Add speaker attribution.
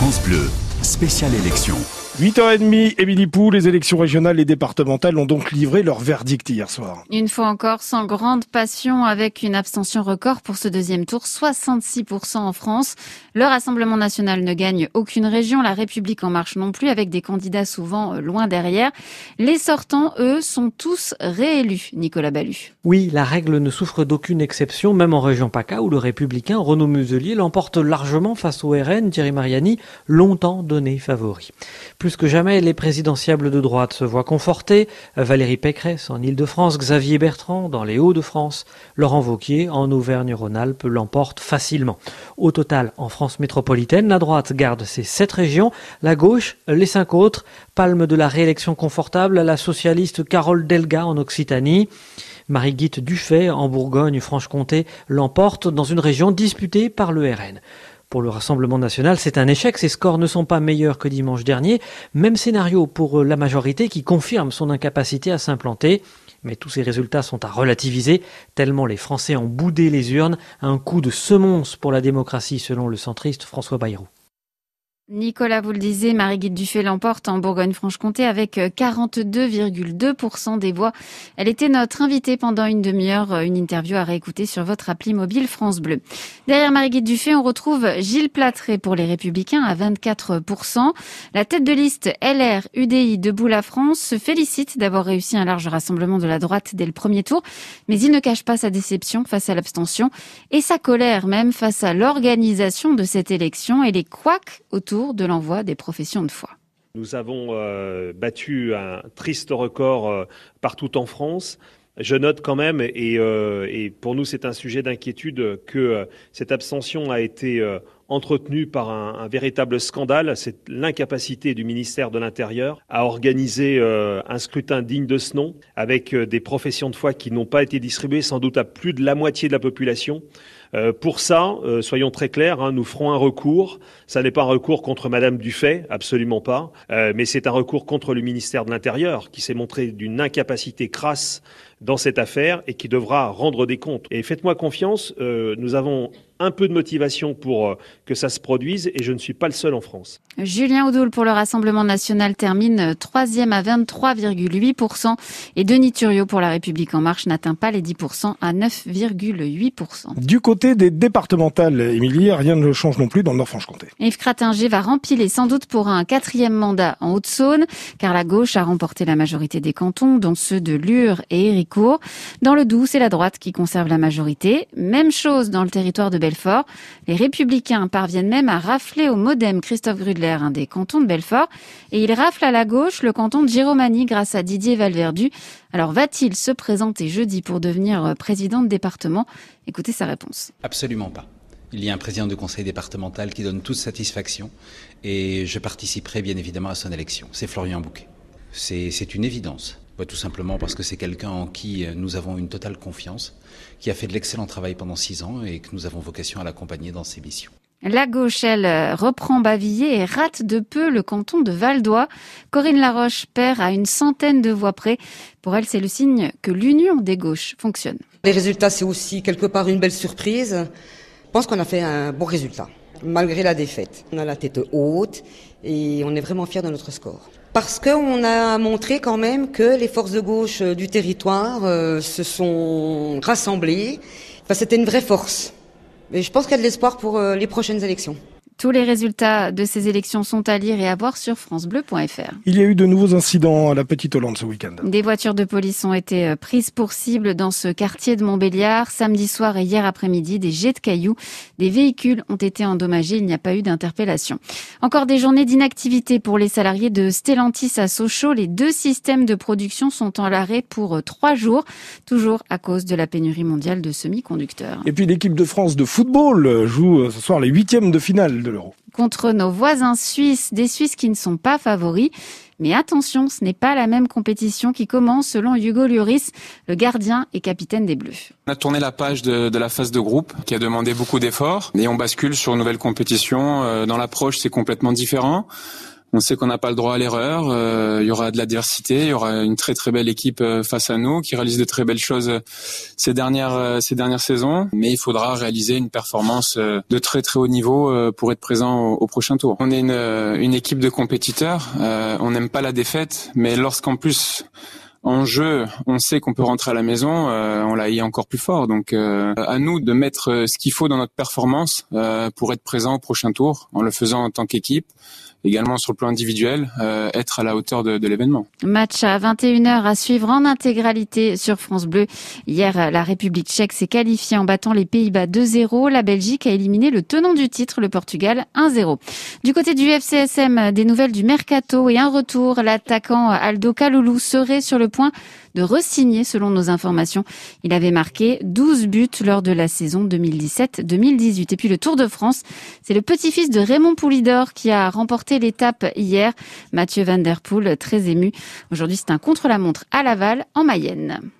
Speaker 1: France Bleu, spéciale élection.
Speaker 2: 8h30, Émilie Pou, les élections régionales et départementales ont donc livré leur verdict hier soir.
Speaker 3: Une fois encore, sans grande passion, avec une abstention record pour ce deuxième tour, 66% en France. Le Rassemblement national ne gagne aucune région, la République en marche non plus, avec des candidats souvent euh, loin derrière. Les sortants, eux, sont tous réélus, Nicolas Ballu.
Speaker 4: Oui, la règle ne souffre d'aucune exception, même en région PACA, où le républicain Renaud Muselier l'emporte largement face au RN, Thierry Mariani, longtemps donné favori. Plus que jamais, les présidentiables de droite se voient confortés. Valérie Pécresse en Ile-de-France, Xavier Bertrand dans les Hauts-de-France, Laurent Vauquier en Auvergne-Rhône-Alpes l'emporte facilement. Au total, en France métropolitaine, la droite garde ses sept régions, la gauche les cinq autres. Palme de la réélection confortable à la socialiste Carole Delga en Occitanie. Marie-Guite Dufay en Bourgogne-Franche-Comté l'emporte dans une région disputée par le RN. Pour le Rassemblement national, c'est un échec. Ses scores ne sont pas meilleurs que dimanche dernier. Même scénario pour la majorité qui confirme son incapacité à s'implanter. Mais tous ces résultats sont à relativiser, tellement les Français ont boudé les urnes. Un coup de semonce pour la démocratie, selon le centriste François Bayrou.
Speaker 3: Nicolas, vous le disiez, Marie-Guide Dufay l'emporte en Bourgogne-Franche-Comté avec 42,2% des voix. Elle était notre invitée pendant une demi-heure, une interview à réécouter sur votre appli mobile France Bleu. Derrière Marie-Guide Dufay, on retrouve Gilles Platré pour les Républicains à 24%. La tête de liste LR, UDI, Debout la France se félicite d'avoir réussi un large rassemblement de la droite dès le premier tour, mais il ne cache pas sa déception face à l'abstention et sa colère même face à l'organisation de cette élection et les couacs autour de l'envoi des professions de foi.
Speaker 5: Nous avons euh, battu un triste record euh, partout en France. Je note quand même, et, euh, pour nous c'est un sujet d'inquiétude, que cette abstention a été entretenue par un, un, véritable scandale. C'est l'incapacité du ministère de l'Intérieur à organiser un scrutin digne de ce nom, avec des professions de foi qui n'ont pas été distribuées sans doute à plus de la moitié de la population. Euh, pour ça, euh, soyons très clairs, hein, nous ferons un recours. Ça n'est pas un recours contre Madame Dufay, absolument pas, euh, mais c'est un recours contre le ministère de l'Intérieur qui s'est montré d'une incapacité crasse dans cette affaire et qui devra rendre des comptes. Et faites-moi confiance, nous avons un peu de motivation pour que ça se produise et je ne suis pas le seul en France.
Speaker 3: Julien Oudoul pour le Rassemblement national termine troisième à 23,8% et Denis Thuriot pour la République en marche n'atteint pas les 10% à 9,8%.
Speaker 2: Du côté des départementales, Émilie, rien ne change non plus dans le Nord-Franche-Comté.
Speaker 3: Yves Cratinger va rempiler sans doute pour un quatrième mandat en Haute-Saône, car la gauche a remporté la majorité des cantons, dont ceux de Lure et Héricourt. Dans le Doubs, c'est la droite qui conserve la majorité. Même chose dans le territoire de Belfort. Les républicains parviennent même à rafler au modem Christophe Grudler un des cantons de Belfort, et il rafle à la gauche le canton de Giromanie grâce à Didier Valverdu. Alors va-t-il se présenter jeudi pour devenir président de département? Écoutez sa réponse.
Speaker 6: Absolument pas. Il y a un président de conseil départemental qui donne toute satisfaction et je participerai bien évidemment à son élection. C'est Florian Bouquet. C'est une évidence. Tout simplement parce que c'est quelqu'un en qui nous avons une totale confiance, qui a fait de l'excellent travail pendant six ans et que nous avons vocation à l'accompagner dans ses missions.
Speaker 3: La gauche, elle, reprend Bavilliers et rate de peu le canton de Valdois. Corinne Laroche perd à une centaine de voix près. Pour elle, c'est le signe que l'union des gauches fonctionne.
Speaker 7: Les résultats, c'est aussi quelque part une belle surprise. Je pense qu'on a fait un bon résultat, malgré la défaite. On a la tête haute et on est vraiment fiers de notre score. Parce qu'on a montré quand même que les forces de gauche du territoire euh, se sont rassemblées. C'était une vraie force. Mais je pense qu'il y a de l'espoir pour euh, les prochaines élections.
Speaker 3: Tous les résultats de ces élections sont à lire et à voir sur francebleu.fr.
Speaker 2: Il y a eu de nouveaux incidents à la Petite Hollande ce week-end.
Speaker 3: Des voitures de police ont été euh, prises pour cible dans ce quartier de Montbéliard. Samedi soir et hier après-midi, des jets de cailloux, des véhicules ont été endommagés. Il n'y a pas eu d'interpellation. Encore des journées d'inactivité pour les salariés de Stellantis à Sochaux. Les deux systèmes de production sont en arrêt pour euh, trois jours, toujours à cause de la pénurie mondiale de semi-conducteurs.
Speaker 2: Et puis l'équipe de France de football joue euh, ce soir les huitièmes de finale
Speaker 3: Contre nos voisins suisses, des Suisses qui ne sont pas favoris. Mais attention, ce n'est pas la même compétition qui commence selon Hugo Lloris, le gardien et capitaine des Bleus.
Speaker 8: On a tourné la page de, de la phase de groupe qui a demandé beaucoup d'efforts et on bascule sur une nouvelle compétition. Euh, dans l'approche, c'est complètement différent. On sait qu'on n'a pas le droit à l'erreur. Euh, il y aura de l'adversité, il y aura une très très belle équipe euh, face à nous qui réalise de très belles choses euh, ces dernières ces dernières saisons. Mais il faudra réaliser une performance de très très haut niveau pour être présent au, prochain tour. On est une, une équipe de compétiteurs. on n'aime pas la défaite, mais lorsqu'en plus en jeu, on sait qu'on peut rentrer à la maison, on l'a eu encore plus fort. Donc à nous de mettre ce qu'il faut dans notre performance pour être présent au prochain tour, en le faisant en tant qu'équipe également sur le plan individuel, euh, être à la hauteur de, de l'événement.
Speaker 3: Match à 21h à suivre en intégralité sur France Bleu. Hier, la République tchèque s'est qualifiée en battant les Pays-Bas 2-0. La Belgique a éliminé le tenant du titre, le Portugal 1-0. Du côté du FCSM, des nouvelles du Mercato et un retour. L'attaquant Aldo Kaloulou serait sur le de resigner selon nos informations. Il avait marqué 12 buts lors de la saison 2017-2018. Et puis le Tour de France, c'est le petit-fils de Raymond Poulidor qui a remporté l'étape hier. Mathieu Van Der Poel, très ému. Aujourd'hui, c'est un contre-la-montre à Laval, en Mayenne.